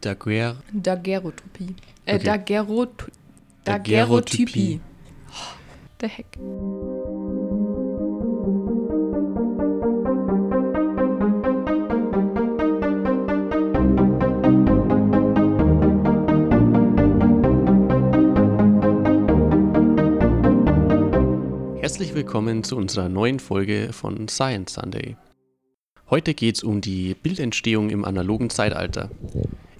Daguerre. Daguerreotypie. Äh, Okay. Daguerreotypie. Daguerreotypie. The heck. Herzlich willkommen zu unserer neuen Folge von Science Sunday. Heute geht es um die Bildentstehung im analogen Zeitalter.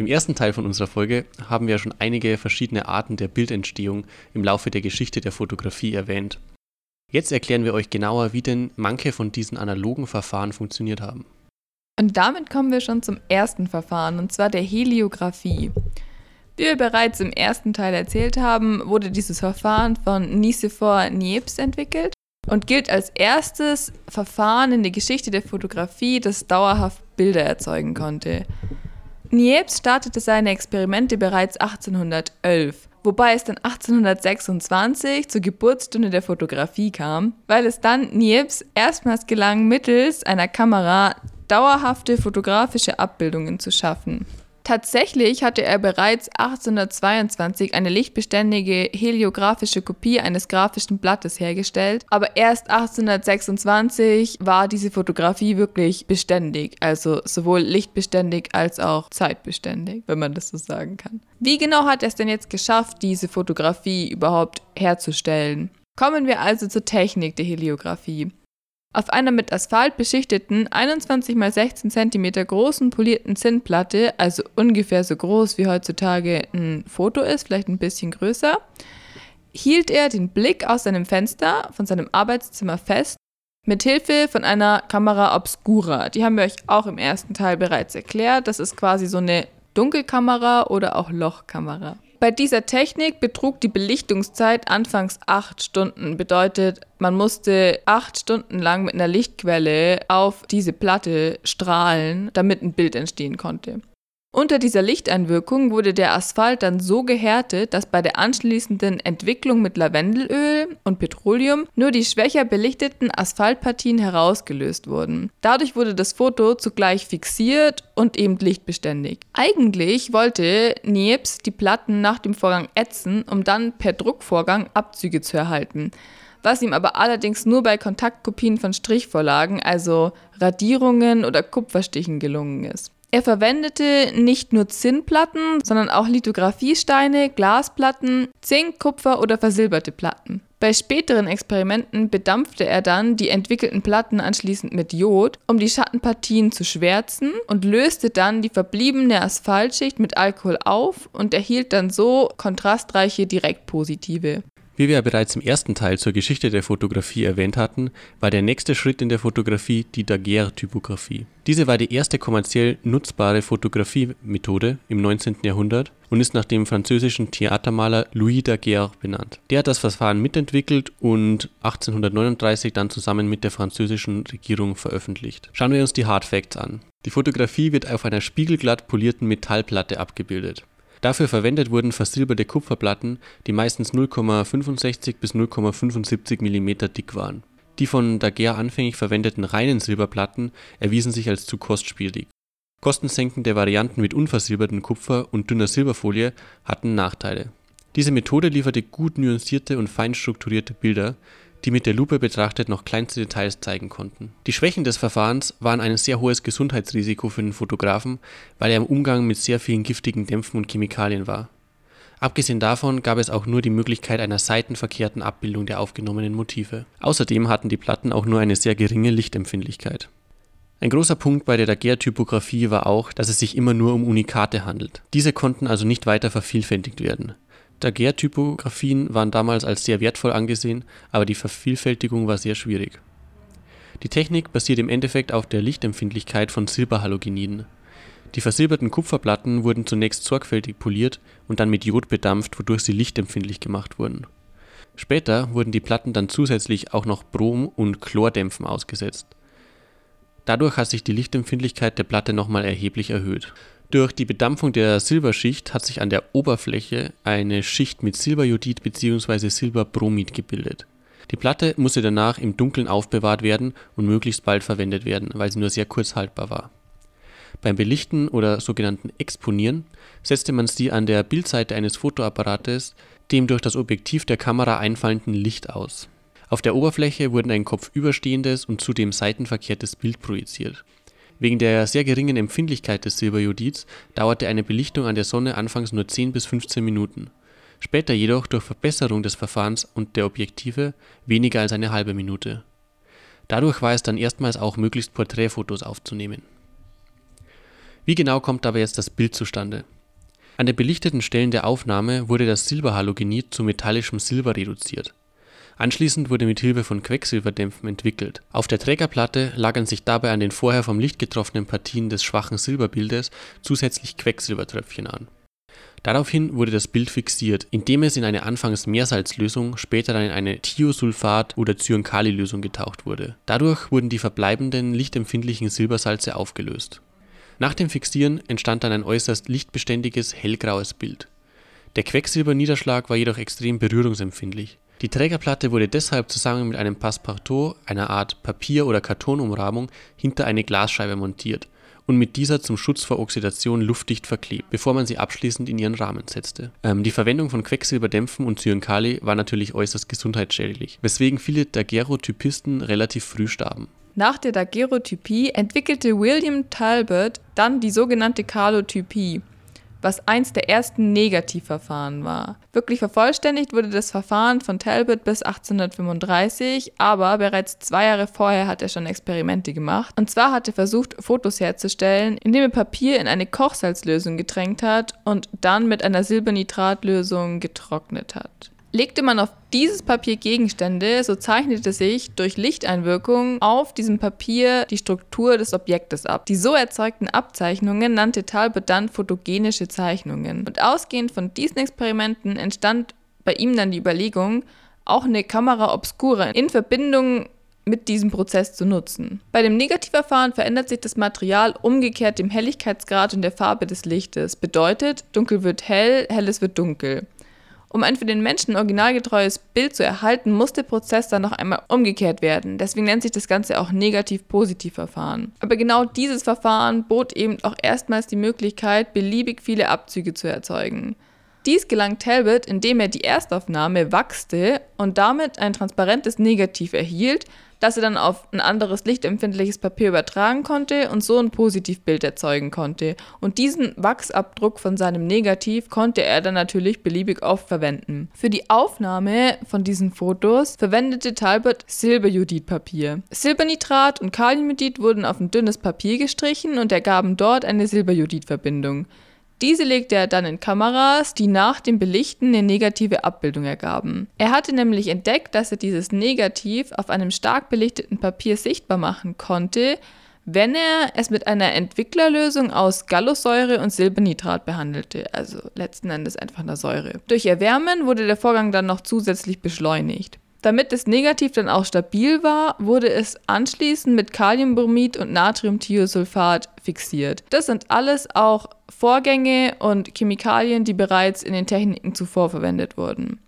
Im ersten Teil von unserer Folge haben wir schon einige verschiedene Arten der Bildentstehung im Laufe der Geschichte der Fotografie erwähnt. Jetzt erklären wir euch genauer, wie denn manche von diesen analogen Verfahren funktioniert haben. Und damit kommen wir schon zum ersten Verfahren, und zwar der Heliographie. Wie wir bereits im ersten Teil erzählt haben, wurde dieses Verfahren von Nicephore Niepce entwickelt und gilt als erstes Verfahren in der Geschichte der Fotografie, das dauerhaft Bilder erzeugen konnte. Niepce startete seine Experimente bereits 1811, wobei es dann 1826 zur Geburtsstunde der Fotografie kam, weil es dann Niepce erstmals gelang, mittels einer Kamera dauerhafte fotografische Abbildungen zu schaffen. Tatsächlich hatte er bereits 1822 eine lichtbeständige heliographische Kopie eines grafischen Blattes hergestellt, aber erst 1826 war diese Fotografie wirklich beständig, also sowohl lichtbeständig als auch zeitbeständig, wenn man das so sagen kann. Wie genau hat er es denn jetzt geschafft, diese Fotografie überhaupt herzustellen? Kommen wir also zur Technik der Heliographie. Auf einer mit Asphalt beschichteten 21 x 16 cm großen polierten Zinnplatte, also ungefähr so groß wie heutzutage ein Foto ist, vielleicht ein bisschen größer, hielt er den Blick aus seinem Fenster von seinem Arbeitszimmer fest, mit Hilfe von einer Kamera Obscura. Die haben wir euch auch im ersten Teil bereits erklärt. Das ist quasi so eine Dunkelkamera oder auch Lochkamera. Bei dieser Technik betrug die Belichtungszeit anfangs acht Stunden. Bedeutet, man musste acht Stunden lang mit einer Lichtquelle auf diese Platte strahlen, damit ein Bild entstehen konnte. Unter dieser Lichteinwirkung wurde der Asphalt dann so gehärtet, dass bei der anschließenden Entwicklung mit Lavendelöl und Petroleum nur die schwächer belichteten Asphaltpartien herausgelöst wurden. Dadurch wurde das Foto zugleich fixiert und eben lichtbeständig. Eigentlich wollte Niepce die Platten nach dem Vorgang ätzen, um dann per Druckvorgang Abzüge zu erhalten was ihm aber allerdings nur bei Kontaktkopien von Strichvorlagen, also Radierungen oder Kupferstichen gelungen ist. Er verwendete nicht nur Zinnplatten, sondern auch Lithographiesteine, Glasplatten, Zink, Kupfer oder versilberte Platten. Bei späteren Experimenten bedampfte er dann die entwickelten Platten anschließend mit Jod, um die Schattenpartien zu schwärzen und löste dann die verbliebene Asphaltschicht mit Alkohol auf und erhielt dann so kontrastreiche Direktpositive. Wie wir ja bereits im ersten Teil zur Geschichte der Fotografie erwähnt hatten, war der nächste Schritt in der Fotografie die Daguerreotypografie. Diese war die erste kommerziell nutzbare Fotografiemethode im 19. Jahrhundert und ist nach dem französischen Theatermaler Louis Daguerre benannt. Der hat das Verfahren mitentwickelt und 1839 dann zusammen mit der französischen Regierung veröffentlicht. Schauen wir uns die Hard Facts an. Die Fotografie wird auf einer spiegelglatt polierten Metallplatte abgebildet. Dafür verwendet wurden versilberte Kupferplatten, die meistens 0,65 bis 0,75 mm dick waren. Die von Daguerre anfänglich verwendeten reinen Silberplatten erwiesen sich als zu kostspielig. Kostensenkende Varianten mit unversilbertem Kupfer und dünner Silberfolie hatten Nachteile. Diese Methode lieferte gut nuancierte und fein strukturierte Bilder, die mit der Lupe betrachtet noch kleinste Details zeigen konnten. Die Schwächen des Verfahrens waren ein sehr hohes Gesundheitsrisiko für den Fotografen, weil er im Umgang mit sehr vielen giftigen Dämpfen und Chemikalien war. Abgesehen davon gab es auch nur die Möglichkeit einer seitenverkehrten Abbildung der aufgenommenen Motive. Außerdem hatten die Platten auch nur eine sehr geringe Lichtempfindlichkeit. Ein großer Punkt bei der Daguerreotypografie war auch, dass es sich immer nur um Unikate handelt. Diese konnten also nicht weiter vervielfältigt werden. Daguerreotypografien waren damals als sehr wertvoll angesehen, aber die Vervielfältigung war sehr schwierig. Die Technik basiert im Endeffekt auf der Lichtempfindlichkeit von Silberhalogeniden. Die versilberten Kupferplatten wurden zunächst sorgfältig poliert und dann mit Jod bedampft, wodurch sie lichtempfindlich gemacht wurden. Später wurden die Platten dann zusätzlich auch noch Brom- und Chlordämpfen ausgesetzt. Dadurch hat sich die Lichtempfindlichkeit der Platte nochmal erheblich erhöht. Durch die Bedampfung der Silberschicht hat sich an der Oberfläche eine Schicht mit Silberjodid bzw. Silberbromid gebildet. Die Platte musste danach im Dunkeln aufbewahrt werden und möglichst bald verwendet werden, weil sie nur sehr kurz haltbar war. Beim Belichten oder sogenannten Exponieren setzte man sie an der Bildseite eines Fotoapparates dem durch das Objektiv der Kamera einfallenden Licht aus. Auf der Oberfläche wurde ein kopfüberstehendes und zudem seitenverkehrtes Bild projiziert. Wegen der sehr geringen Empfindlichkeit des Silberjodids dauerte eine Belichtung an der Sonne anfangs nur 10 bis 15 Minuten, später jedoch durch Verbesserung des Verfahrens und der Objektive weniger als eine halbe Minute. Dadurch war es dann erstmals auch möglich Porträtfotos aufzunehmen. Wie genau kommt aber jetzt das Bild zustande an den belichteten Stellen der Aufnahme wurde das Silberhalogenid zu metallischem Silber reduziert. Anschließend wurde mit Hilfe von Quecksilberdämpfen entwickelt. Auf der Trägerplatte lagern sich dabei an den vorher vom Licht getroffenen Partien des schwachen Silberbildes zusätzlich Quecksilbertröpfchen an. Daraufhin wurde das Bild fixiert, indem es in eine anfangs Meersalzlösung, später dann in eine Thiosulfat oder Zyankali-Lösung getaucht wurde. Dadurch wurden die verbleibenden lichtempfindlichen Silbersalze aufgelöst nach dem Fixieren entstand dann ein äußerst lichtbeständiges, hellgraues Bild. Der Quecksilberniederschlag war jedoch extrem berührungsempfindlich. Die Trägerplatte wurde deshalb zusammen mit einem Passepartout, einer Art Papier oder Kartonumrahmung, hinter eine Glasscheibe montiert und mit dieser zum Schutz vor Oxidation luftdicht verklebt, bevor man sie abschließend in ihren Rahmen setzte. Ähm, die Verwendung von Quecksilberdämpfen und Zyankali war natürlich äußerst gesundheitsschädlich, weswegen viele Daguerreotypisten relativ früh starben. Nach der Daguerreotypie entwickelte William Talbot dann die sogenannte Kalotypie, was eins der ersten Negativverfahren war. Wirklich vervollständigt wurde das Verfahren von Talbot bis 1835, aber bereits zwei Jahre vorher hat er schon Experimente gemacht. Und zwar hat er versucht, Fotos herzustellen, indem er Papier in eine Kochsalzlösung getränkt hat und dann mit einer Silbernitratlösung getrocknet hat. Legte man auf dieses Papier Gegenstände, so zeichnete sich durch Lichteinwirkung auf diesem Papier die Struktur des Objektes ab. Die so erzeugten Abzeichnungen nannte Talbot dann photogenische Zeichnungen. Und ausgehend von diesen Experimenten entstand bei ihm dann die Überlegung, auch eine Kamera obscura in Verbindung mit diesem Prozess zu nutzen. Bei dem Negativverfahren verändert sich das Material umgekehrt dem Helligkeitsgrad und der Farbe des Lichtes. Bedeutet, dunkel wird hell, helles wird dunkel. Um ein für den Menschen originalgetreues Bild zu erhalten, muss der Prozess dann noch einmal umgekehrt werden. Deswegen nennt sich das Ganze auch Negativ-Positiv-Verfahren. Aber genau dieses Verfahren bot eben auch erstmals die Möglichkeit, beliebig viele Abzüge zu erzeugen. Dies gelang Talbot, indem er die Erstaufnahme wachste und damit ein transparentes Negativ erhielt, das er dann auf ein anderes lichtempfindliches Papier übertragen konnte und so ein Positivbild erzeugen konnte. Und diesen Wachsabdruck von seinem Negativ konnte er dann natürlich beliebig oft verwenden. Für die Aufnahme von diesen Fotos verwendete Talbot Silberjodidpapier. Silbernitrat und Kaliumjodid wurden auf ein dünnes Papier gestrichen und ergaben dort eine Silberjodidverbindung. Diese legte er dann in Kameras, die nach dem Belichten eine negative Abbildung ergaben. Er hatte nämlich entdeckt, dass er dieses Negativ auf einem stark belichteten Papier sichtbar machen konnte, wenn er es mit einer Entwicklerlösung aus Gallosäure und Silbernitrat behandelte, also letzten Endes einfach eine Säure. Durch Erwärmen wurde der Vorgang dann noch zusätzlich beschleunigt. Damit das Negativ dann auch stabil war, wurde es anschließend mit Kaliumbromid und Natriumthiosulfat fixiert. Das sind alles auch Vorgänge und Chemikalien, die bereits in den Techniken zuvor verwendet wurden.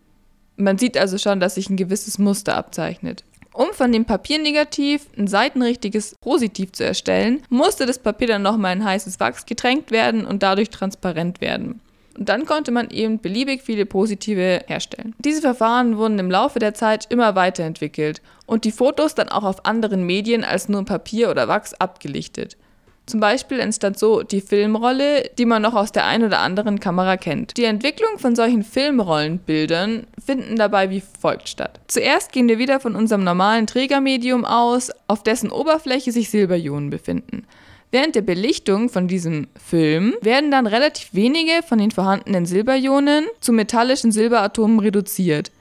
Man sieht also schon, dass sich ein gewisses Muster abzeichnet. Um von dem Papiernegativ ein seitenrichtiges Positiv zu erstellen, musste das Papier dann nochmal in heißes Wachs getränkt werden und dadurch transparent werden. Und dann konnte man eben beliebig viele Positive herstellen. Diese Verfahren wurden im Laufe der Zeit immer weiterentwickelt und die Fotos dann auch auf anderen Medien als nur Papier oder Wachs abgelichtet. Zum Beispiel entstand so die Filmrolle, die man noch aus der ein oder anderen Kamera kennt. Die Entwicklung von solchen Filmrollenbildern finden dabei wie folgt statt. Zuerst gehen wir wieder von unserem normalen Trägermedium aus, auf dessen Oberfläche sich Silberionen befinden. Während der Belichtung von diesem Film werden dann relativ wenige von den vorhandenen Silberionen zu metallischen Silberatomen reduziert.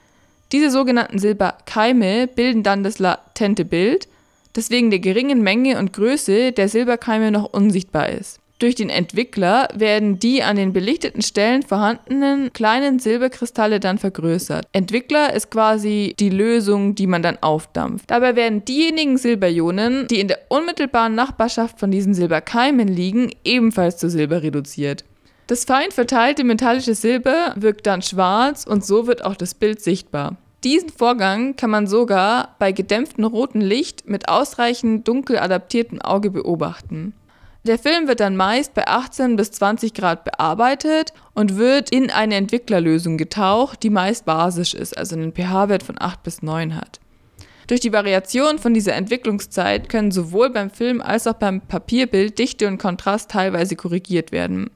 Diese sogenannten Silberkeime bilden dann das latente Bild, das wegen der geringen Menge und Größe der Silberkeime noch unsichtbar ist. Durch den Entwickler werden die an den belichteten Stellen vorhandenen kleinen Silberkristalle dann vergrößert. Entwickler ist quasi die Lösung, die man dann aufdampft. Dabei werden diejenigen Silberionen, die in der unmittelbaren Nachbarschaft von diesen Silberkeimen liegen, ebenfalls zu Silber reduziert. Das fein verteilte metallische Silber wirkt dann schwarz und so wird auch das Bild sichtbar. Diesen Vorgang kann man sogar bei gedämpftem rotem Licht mit ausreichend dunkel adaptiertem Auge beobachten. Der Film wird dann meist bei 18 bis 20 Grad bearbeitet und wird in eine Entwicklerlösung getaucht, die meist basisch ist, also einen pH-Wert von 8 bis 9 hat. Durch die Variation von dieser Entwicklungszeit können sowohl beim Film als auch beim Papierbild Dichte und Kontrast teilweise korrigiert werden.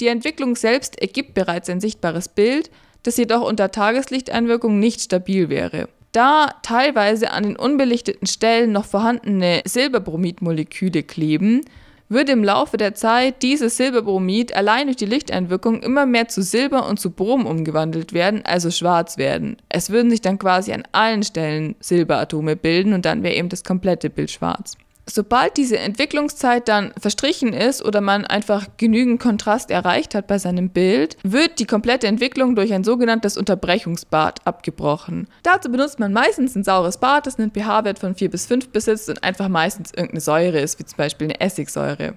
Die Entwicklung selbst ergibt bereits ein sichtbares Bild, das jedoch unter Tageslichteinwirkung nicht stabil wäre. Da teilweise an den unbelichteten Stellen noch vorhandene Silberbromidmoleküle kleben, würde im Laufe der Zeit dieses Silberbromid allein durch die Lichteinwirkung immer mehr zu Silber und zu Brom umgewandelt werden, also schwarz werden. Es würden sich dann quasi an allen Stellen Silberatome bilden und dann wäre eben das komplette Bild schwarz. Sobald diese Entwicklungszeit dann verstrichen ist oder man einfach genügend Kontrast erreicht hat bei seinem Bild, wird die komplette Entwicklung durch ein sogenanntes Unterbrechungsbad abgebrochen. Dazu benutzt man meistens ein saures Bad, das einen pH-Wert von 4 bis 5 besitzt und einfach meistens irgendeine Säure ist, wie zum Beispiel eine Essigsäure.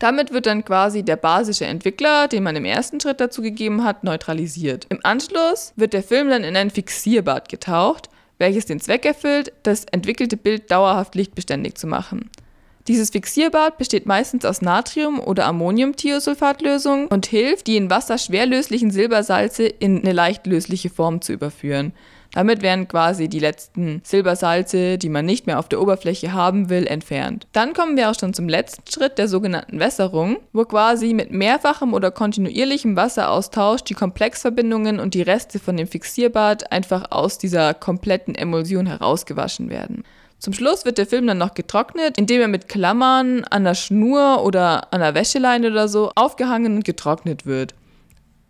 Damit wird dann quasi der basische Entwickler, den man im ersten Schritt dazu gegeben hat, neutralisiert. Im Anschluss wird der Film dann in ein Fixierbad getaucht, welches den Zweck erfüllt, das entwickelte Bild dauerhaft lichtbeständig zu machen. Dieses Fixierbad besteht meistens aus Natrium- oder Ammoniumthiosulfatlösung und hilft, die in Wasser schwerlöslichen Silbersalze in eine leicht lösliche Form zu überführen. Damit werden quasi die letzten Silbersalze, die man nicht mehr auf der Oberfläche haben will, entfernt. Dann kommen wir auch schon zum letzten Schritt der sogenannten Wässerung, wo quasi mit mehrfachem oder kontinuierlichem Wasseraustausch die Komplexverbindungen und die Reste von dem Fixierbad einfach aus dieser kompletten Emulsion herausgewaschen werden. Zum Schluss wird der Film dann noch getrocknet, indem er mit Klammern an der Schnur oder an der Wäscheleine oder so aufgehangen und getrocknet wird.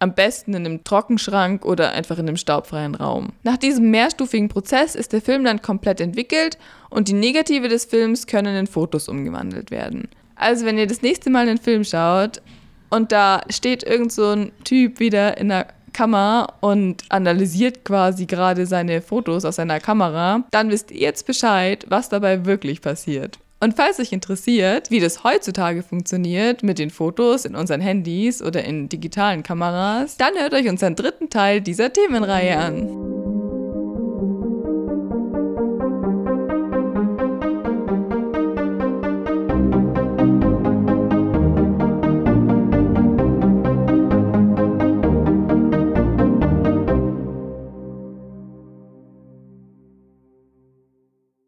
Am besten in einem Trockenschrank oder einfach in einem staubfreien Raum. Nach diesem mehrstufigen Prozess ist der Film dann komplett entwickelt und die Negative des Films können in Fotos umgewandelt werden. Also wenn ihr das nächste Mal einen Film schaut und da steht irgend so ein Typ wieder in der Kamera und analysiert quasi gerade seine Fotos aus seiner Kamera, dann wisst ihr jetzt Bescheid, was dabei wirklich passiert. Und falls euch interessiert, wie das heutzutage funktioniert mit den Fotos in unseren Handys oder in digitalen Kameras, dann hört euch unseren dritten Teil dieser Themenreihe an.